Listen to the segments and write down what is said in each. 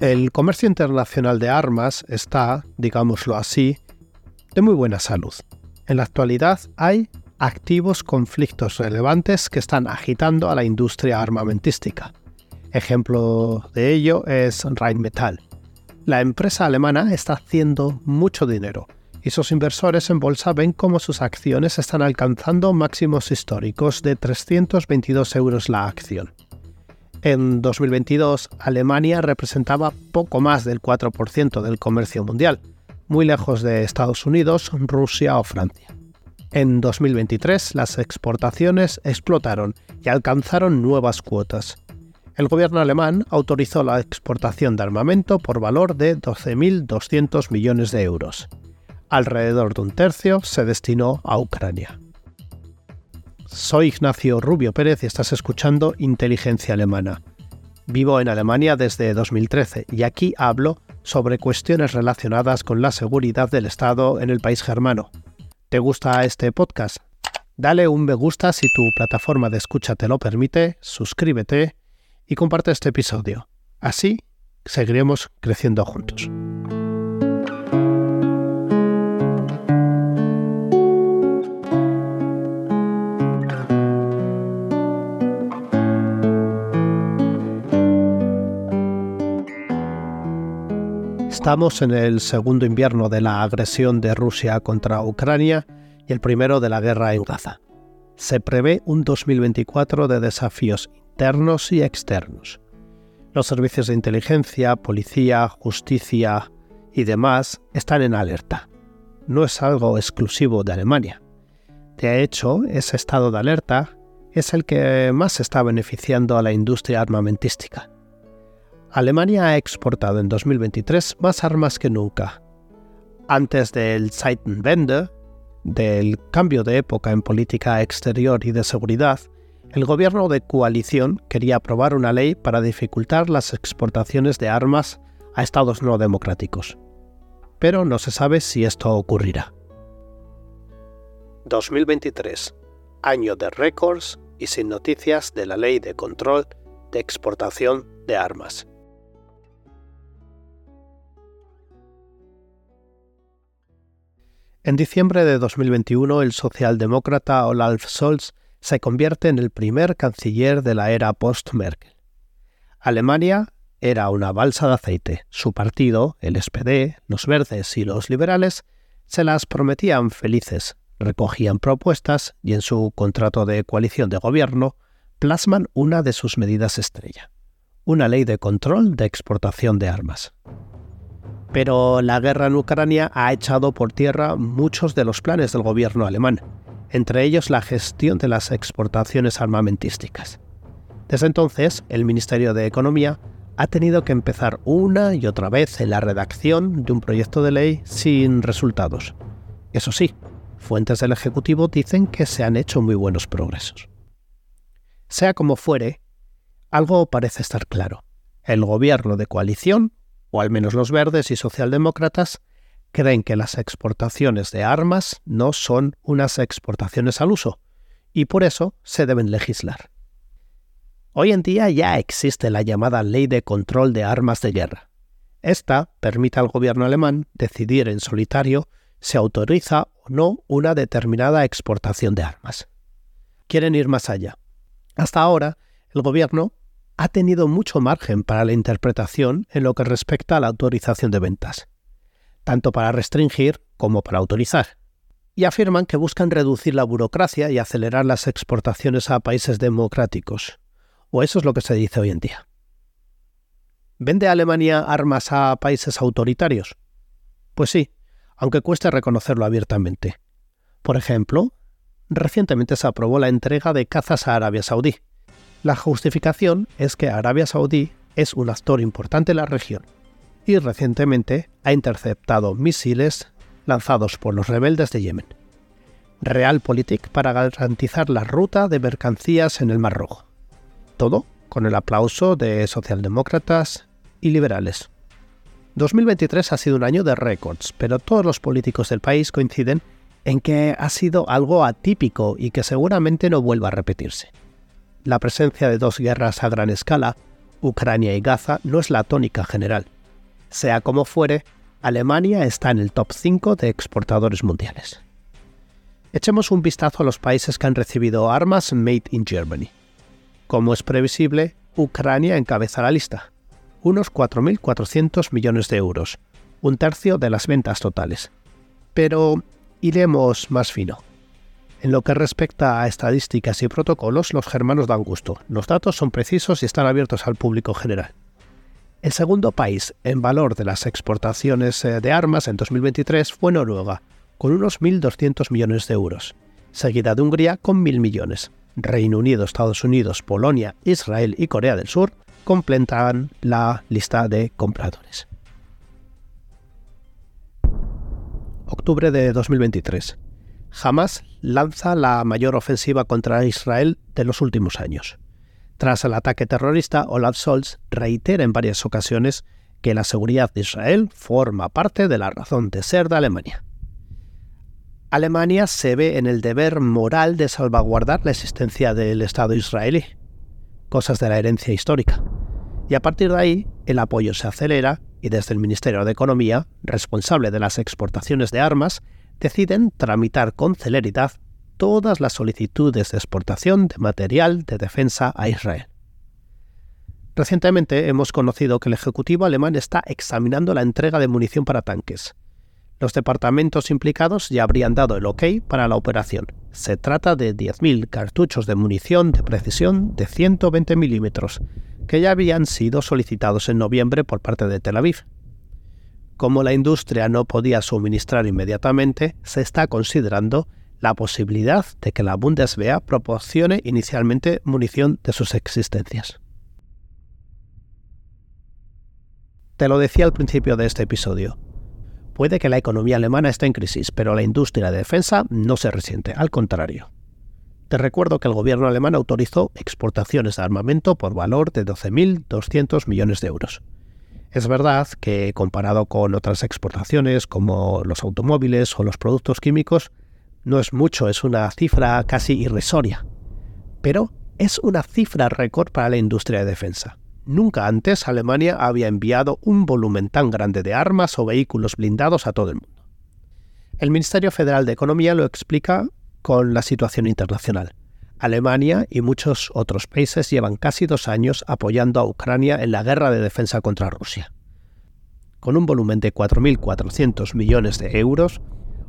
El comercio internacional de armas está, digámoslo así, de muy buena salud. En la actualidad hay activos conflictos relevantes que están agitando a la industria armamentística. Ejemplo de ello es Rheinmetall. La empresa alemana está haciendo mucho dinero y sus inversores en bolsa ven cómo sus acciones están alcanzando máximos históricos de 322 euros la acción. En 2022, Alemania representaba poco más del 4% del comercio mundial, muy lejos de Estados Unidos, Rusia o Francia. En 2023, las exportaciones explotaron y alcanzaron nuevas cuotas. El gobierno alemán autorizó la exportación de armamento por valor de 12.200 millones de euros. Alrededor de un tercio se destinó a Ucrania. Soy Ignacio Rubio Pérez y estás escuchando Inteligencia Alemana. Vivo en Alemania desde 2013 y aquí hablo sobre cuestiones relacionadas con la seguridad del Estado en el país germano. ¿Te gusta este podcast? Dale un me gusta si tu plataforma de escucha te lo permite, suscríbete y comparte este episodio. Así seguiremos creciendo juntos. Estamos en el segundo invierno de la agresión de Rusia contra Ucrania y el primero de la guerra en Gaza. Se prevé un 2024 de desafíos internos y externos. Los servicios de inteligencia, policía, justicia y demás están en alerta. No es algo exclusivo de Alemania. De hecho, ese estado de alerta es el que más está beneficiando a la industria armamentística. Alemania ha exportado en 2023 más armas que nunca. Antes del Zeitenwende, del cambio de época en política exterior y de seguridad, el gobierno de coalición quería aprobar una ley para dificultar las exportaciones de armas a estados no democráticos. Pero no se sabe si esto ocurrirá. 2023, año de récords y sin noticias de la ley de control de exportación de armas. En diciembre de 2021, el socialdemócrata Olaf Scholz se convierte en el primer canciller de la era post-Merkel. Alemania era una balsa de aceite. Su partido, el SPD, los verdes y los liberales, se las prometían felices, recogían propuestas y en su contrato de coalición de gobierno plasman una de sus medidas estrella, una ley de control de exportación de armas. Pero la guerra en Ucrania ha echado por tierra muchos de los planes del gobierno alemán, entre ellos la gestión de las exportaciones armamentísticas. Desde entonces, el Ministerio de Economía ha tenido que empezar una y otra vez en la redacción de un proyecto de ley sin resultados. Eso sí, fuentes del Ejecutivo dicen que se han hecho muy buenos progresos. Sea como fuere, algo parece estar claro. El gobierno de coalición o al menos los verdes y socialdemócratas, creen que las exportaciones de armas no son unas exportaciones al uso, y por eso se deben legislar. Hoy en día ya existe la llamada Ley de Control de Armas de Guerra. Esta permite al gobierno alemán decidir en solitario si autoriza o no una determinada exportación de armas. Quieren ir más allá. Hasta ahora, el gobierno ha tenido mucho margen para la interpretación en lo que respecta a la autorización de ventas, tanto para restringir como para autorizar, y afirman que buscan reducir la burocracia y acelerar las exportaciones a países democráticos, o eso es lo que se dice hoy en día. ¿Vende Alemania armas a países autoritarios? Pues sí, aunque cueste reconocerlo abiertamente. Por ejemplo, recientemente se aprobó la entrega de cazas a Arabia Saudí, la justificación es que Arabia Saudí es un actor importante en la región y recientemente ha interceptado misiles lanzados por los rebeldes de Yemen. Realpolitik para garantizar la ruta de mercancías en el Mar Rojo. Todo con el aplauso de socialdemócratas y liberales. 2023 ha sido un año de récords, pero todos los políticos del país coinciden en que ha sido algo atípico y que seguramente no vuelva a repetirse la presencia de dos guerras a gran escala, Ucrania y Gaza no es la tónica general. Sea como fuere, Alemania está en el top 5 de exportadores mundiales. Echemos un vistazo a los países que han recibido armas made in Germany. Como es previsible, Ucrania encabeza la lista, unos 4.400 millones de euros, un tercio de las ventas totales. Pero iremos más fino. En lo que respecta a estadísticas y protocolos, los germanos dan gusto. Los datos son precisos y están abiertos al público general. El segundo país en valor de las exportaciones eh, de armas en 2023 fue Noruega, con unos 1.200 millones de euros, seguida de Hungría con 1.000 millones. Reino Unido, Estados Unidos, Polonia, Israel y Corea del Sur completan la lista de compradores. Octubre de 2023. Hamas lanza la mayor ofensiva contra Israel de los últimos años. Tras el ataque terrorista, Olaf Scholz reitera en varias ocasiones que la seguridad de Israel forma parte de la razón de ser de Alemania. Alemania se ve en el deber moral de salvaguardar la existencia del Estado israelí, cosas de la herencia histórica. Y a partir de ahí, el apoyo se acelera y desde el Ministerio de Economía, responsable de las exportaciones de armas, deciden tramitar con celeridad todas las solicitudes de exportación de material de defensa a Israel. Recientemente hemos conocido que el Ejecutivo alemán está examinando la entrega de munición para tanques. Los departamentos implicados ya habrían dado el ok para la operación. Se trata de 10.000 cartuchos de munición de precisión de 120 milímetros, que ya habían sido solicitados en noviembre por parte de Tel Aviv. Como la industria no podía suministrar inmediatamente, se está considerando la posibilidad de que la Bundeswehr proporcione inicialmente munición de sus existencias. Te lo decía al principio de este episodio. Puede que la economía alemana esté en crisis, pero la industria de defensa no se resiente, al contrario. Te recuerdo que el gobierno alemán autorizó exportaciones de armamento por valor de 12.200 millones de euros. Es verdad que comparado con otras exportaciones como los automóviles o los productos químicos, no es mucho, es una cifra casi irrisoria. Pero es una cifra récord para la industria de defensa. Nunca antes Alemania había enviado un volumen tan grande de armas o vehículos blindados a todo el mundo. El Ministerio Federal de Economía lo explica con la situación internacional. Alemania y muchos otros países llevan casi dos años apoyando a Ucrania en la guerra de defensa contra Rusia. Con un volumen de 4.400 millones de euros,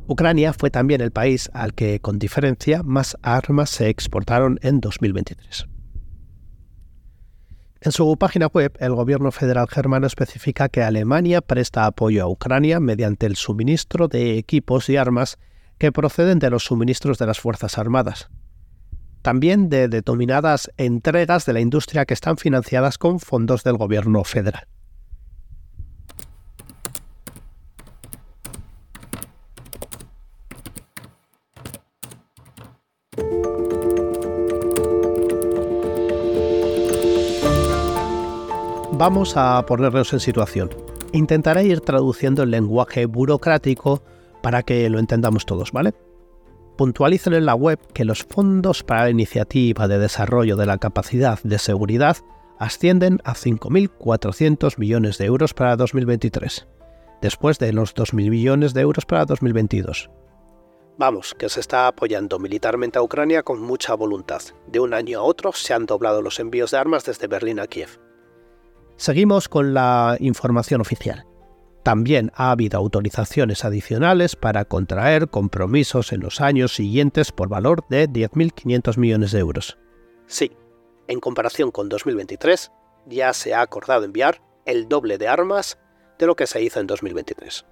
Ucrania fue también el país al que, con diferencia, más armas se exportaron en 2023. En su página web, el gobierno federal germano especifica que Alemania presta apoyo a Ucrania mediante el suministro de equipos y armas que proceden de los suministros de las Fuerzas Armadas. También de determinadas entregas de la industria que están financiadas con fondos del gobierno federal. Vamos a ponernos en situación. Intentaré ir traduciendo el lenguaje burocrático para que lo entendamos todos, ¿vale? Puntualicen en la web que los fondos para la iniciativa de desarrollo de la capacidad de seguridad ascienden a 5.400 millones de euros para 2023, después de los 2.000 millones de euros para 2022. Vamos, que se está apoyando militarmente a Ucrania con mucha voluntad. De un año a otro se han doblado los envíos de armas desde Berlín a Kiev. Seguimos con la información oficial. También ha habido autorizaciones adicionales para contraer compromisos en los años siguientes por valor de 10.500 millones de euros. Sí, en comparación con 2023, ya se ha acordado enviar el doble de armas de lo que se hizo en 2023.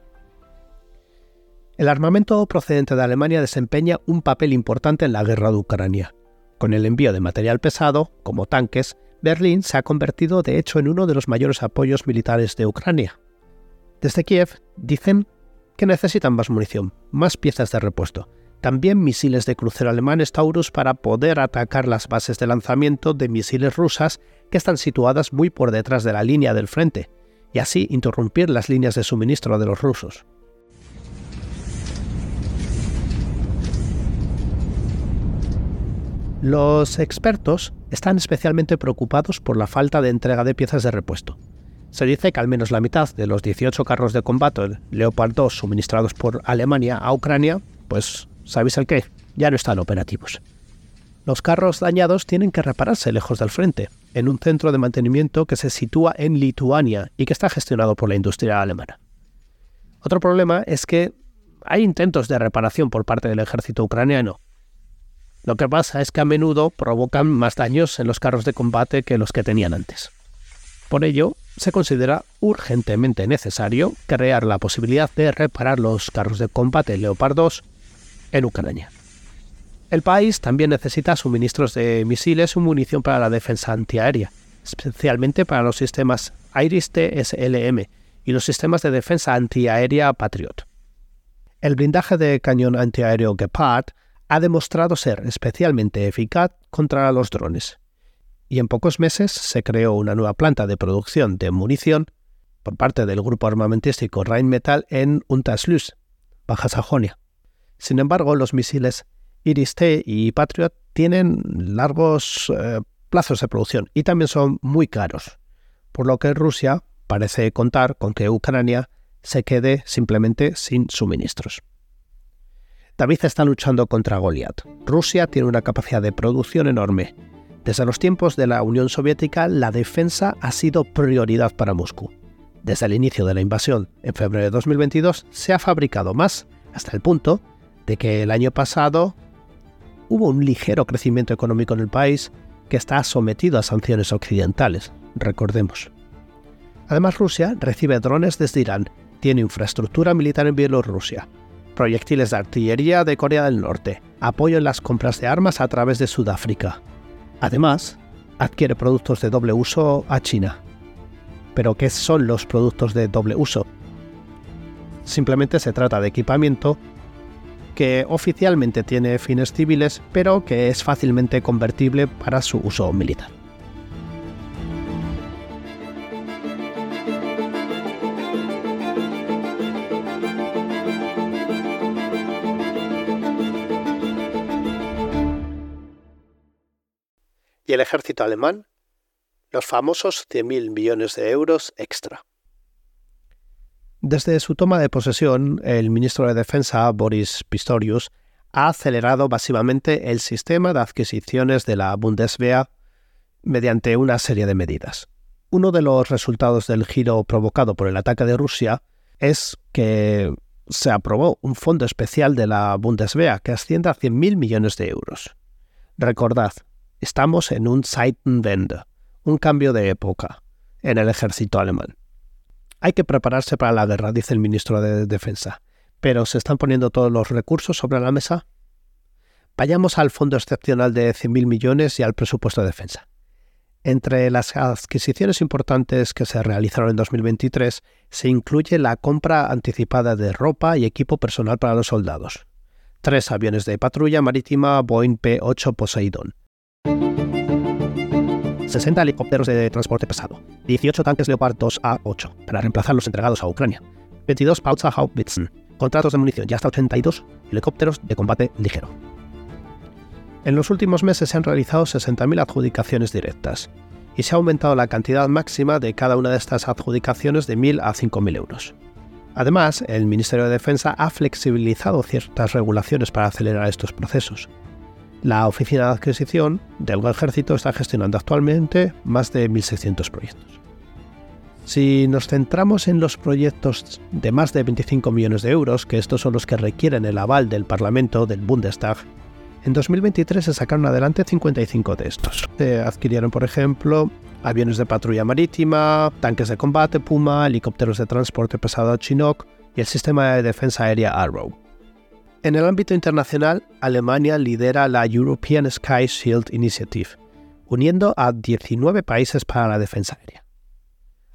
El armamento procedente de Alemania desempeña un papel importante en la guerra de Ucrania. Con el envío de material pesado, como tanques, Berlín se ha convertido de hecho en uno de los mayores apoyos militares de Ucrania. Desde Kiev dicen que necesitan más munición, más piezas de repuesto, también misiles de crucero alemanes Taurus para poder atacar las bases de lanzamiento de misiles rusas que están situadas muy por detrás de la línea del frente, y así interrumpir las líneas de suministro de los rusos. Los expertos están especialmente preocupados por la falta de entrega de piezas de repuesto. Se dice que al menos la mitad de los 18 carros de combate Leopard 2 suministrados por Alemania a Ucrania, pues, ¿sabéis el qué? Ya no están operativos. Los carros dañados tienen que repararse lejos del frente, en un centro de mantenimiento que se sitúa en Lituania y que está gestionado por la industria alemana. Otro problema es que hay intentos de reparación por parte del ejército ucraniano, lo que pasa es que a menudo provocan más daños en los carros de combate que los que tenían antes. Por ello, se considera urgentemente necesario crear la posibilidad de reparar los carros de combate Leopard 2 en Ucrania. El país también necesita suministros de misiles y munición para la defensa antiaérea, especialmente para los sistemas Iris-T SLM y los sistemas de defensa antiaérea Patriot. El blindaje de cañón antiaéreo Gepard ha demostrado ser especialmente eficaz contra los drones. Y en pocos meses se creó una nueva planta de producción de munición por parte del grupo armamentístico Rheinmetall en Unterslüß, Baja Sajonia. Sin embargo, los misiles Iris-T y Patriot tienen largos eh, plazos de producción y también son muy caros, por lo que Rusia parece contar con que Ucrania se quede simplemente sin suministros. David está luchando contra Goliath. Rusia tiene una capacidad de producción enorme. Desde los tiempos de la Unión Soviética, la defensa ha sido prioridad para Moscú. Desde el inicio de la invasión, en febrero de 2022, se ha fabricado más, hasta el punto de que el año pasado hubo un ligero crecimiento económico en el país que está sometido a sanciones occidentales, recordemos. Además, Rusia recibe drones desde Irán, tiene infraestructura militar en Bielorrusia, proyectiles de artillería de Corea del Norte, apoyo en las compras de armas a través de Sudáfrica. Además, adquiere productos de doble uso a China. ¿Pero qué son los productos de doble uso? Simplemente se trata de equipamiento que oficialmente tiene fines civiles, pero que es fácilmente convertible para su uso militar. Y el ejército alemán los famosos 100.000 millones de euros extra. Desde su toma de posesión, el ministro de Defensa, Boris Pistorius, ha acelerado masivamente el sistema de adquisiciones de la Bundeswehr mediante una serie de medidas. Uno de los resultados del giro provocado por el ataque de Rusia es que se aprobó un fondo especial de la Bundeswehr que asciende a 100.000 millones de euros. Recordad, Estamos en un Zeitenwende, un cambio de época en el ejército alemán. Hay que prepararse para la guerra, dice el ministro de Defensa, pero ¿se están poniendo todos los recursos sobre la mesa? Vayamos al fondo excepcional de 100.000 millones y al presupuesto de defensa. Entre las adquisiciones importantes que se realizaron en 2023 se incluye la compra anticipada de ropa y equipo personal para los soldados. Tres aviones de patrulla marítima Boeing P-8 Poseidon, 60 helicópteros de transporte pesado, 18 tanques Leopard 2A8 para reemplazar los entregados a Ucrania, 22 Panzerhaubwitzen, contratos de munición y hasta 82 helicópteros de combate ligero. En los últimos meses se han realizado 60.000 adjudicaciones directas y se ha aumentado la cantidad máxima de cada una de estas adjudicaciones de 1.000 a 5.000 euros. Además, el Ministerio de Defensa ha flexibilizado ciertas regulaciones para acelerar estos procesos la Oficina de Adquisición del Ejército está gestionando actualmente más de 1.600 proyectos. Si nos centramos en los proyectos de más de 25 millones de euros, que estos son los que requieren el aval del Parlamento, del Bundestag, en 2023 se sacaron adelante 55 de estos. Se adquirieron, por ejemplo, aviones de patrulla marítima, tanques de combate Puma, helicópteros de transporte pesado Chinook y el sistema de defensa aérea Arrow. En el ámbito internacional, Alemania lidera la European Sky Shield Initiative, uniendo a 19 países para la defensa aérea.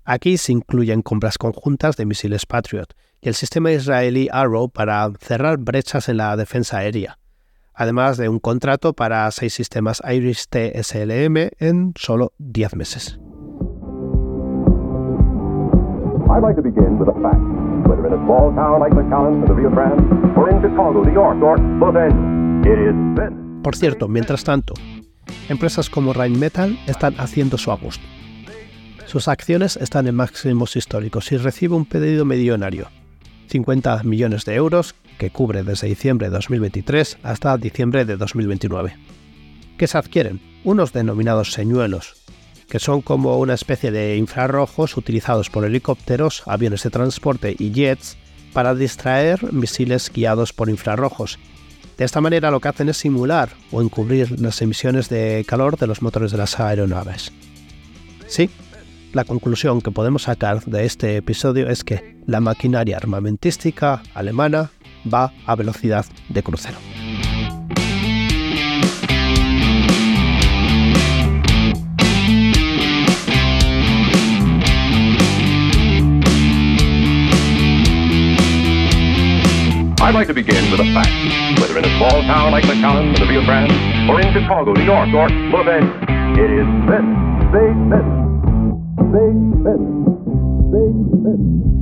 Aquí se incluyen compras conjuntas de misiles Patriot y el sistema israelí Arrow para cerrar brechas en la defensa aérea, además de un contrato para seis sistemas Iris-T SLM en solo 10 meses. Whether in a small town like McAllen the Rio Grande or in Chicago, New York or Los Angeles. It is Por cierto, mientras tanto, empresas como Rheinmetall están haciendo su agosto. Sus acciones están en máximos históricos y recibe un pedido millonario, 50 millones de euros, que cubre desde diciembre de 2023 hasta diciembre de 2029. ¿Qué se adquieren? Unos denominados señuelos, que son como una especie de infrarrojos utilizados por helicópteros, aviones de transporte y jets para distraer misiles guiados por infrarrojos. De esta manera lo que hacen es simular o encubrir las emisiones de calor de los motores de las aeronaves. Sí, la conclusión que podemos sacar de este episodio es que la maquinaria armamentística alemana va a velocidad de crucero. I'd like to begin with a fact. Whether in a small town like McAllen, the Rio Grande, or in Chicago, New York, or Louvain, it is this, big this, big this, big this,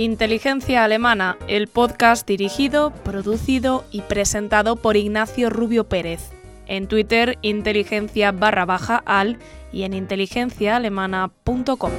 Inteligencia Alemana, el podcast dirigido, producido y presentado por Ignacio Rubio Pérez. En Twitter, inteligencia barra baja al y en inteligenciaalemana.com.